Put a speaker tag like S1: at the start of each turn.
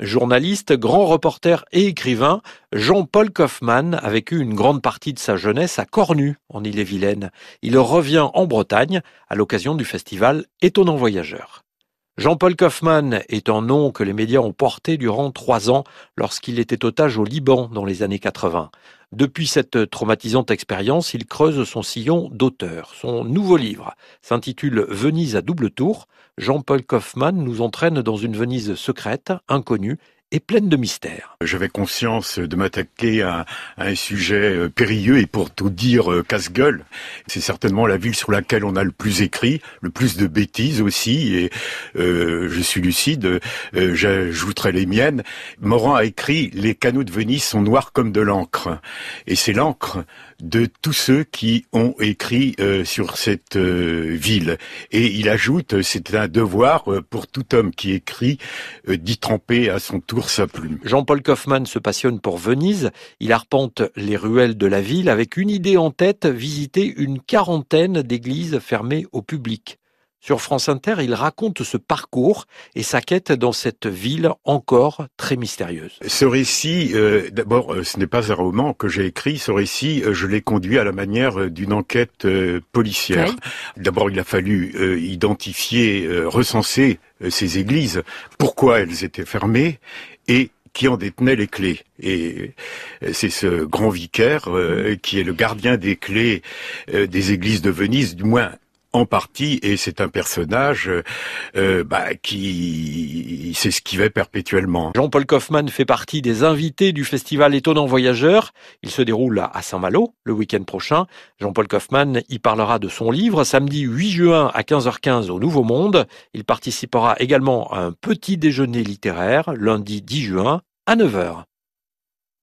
S1: Journaliste, grand reporter et écrivain, Jean-Paul Kaufmann a vécu une grande partie de sa jeunesse à Cornu, en Ille-et-Vilaine. Il revient en Bretagne à l'occasion du festival Étonnant Voyageur. Jean-Paul Kaufmann est un nom que les médias ont porté durant trois ans lorsqu'il était otage au Liban dans les années 80. Depuis cette traumatisante expérience, il creuse son sillon d'auteur. Son nouveau livre s'intitule Venise à double tour. Jean-Paul Kaufmann nous entraîne dans une Venise secrète, inconnue et pleine de mystères.
S2: J'avais conscience de m'attaquer à, un sujet euh, périlleux et pour tout dire euh, casse-gueule. C'est certainement la ville sur laquelle on a le plus écrit, le plus de bêtises aussi, et euh, je suis lucide, j'ajouterai les miennes. Morand a écrit « Les canaux de Venise sont noirs comme de l'encre ». Et c'est l'encre de tous ceux qui ont écrit sur cette ville. Et il ajoute, c'est un devoir pour tout homme qui écrit d'y tremper à son tour
S1: Jean-Paul Kaufmann se passionne pour Venise. Il arpente les ruelles de la ville avec une idée en tête, visiter une quarantaine d'églises fermées au public. Sur France Inter, il raconte ce parcours et sa quête dans cette ville encore très mystérieuse.
S2: Ce récit, euh, d'abord, euh, ce n'est pas un roman que j'ai écrit. Ce récit, euh, je l'ai conduit à la manière d'une enquête policière. D'abord, il a fallu identifier, recenser ces églises, pourquoi elles étaient fermées et qui en détenait les clés. Et c'est ce grand vicaire qui est le gardien des clés des églises de Venise, du moins en partie, et c'est un personnage euh, bah, qui s'esquivait perpétuellement.
S1: Jean-Paul Kaufmann fait partie des invités du festival Étonnant Voyageur. Il se déroule à Saint-Malo le week-end prochain. Jean-Paul Kaufmann y parlera de son livre samedi 8 juin à 15h15 au Nouveau Monde. Il participera également à un petit déjeuner littéraire lundi 10 juin à 9h.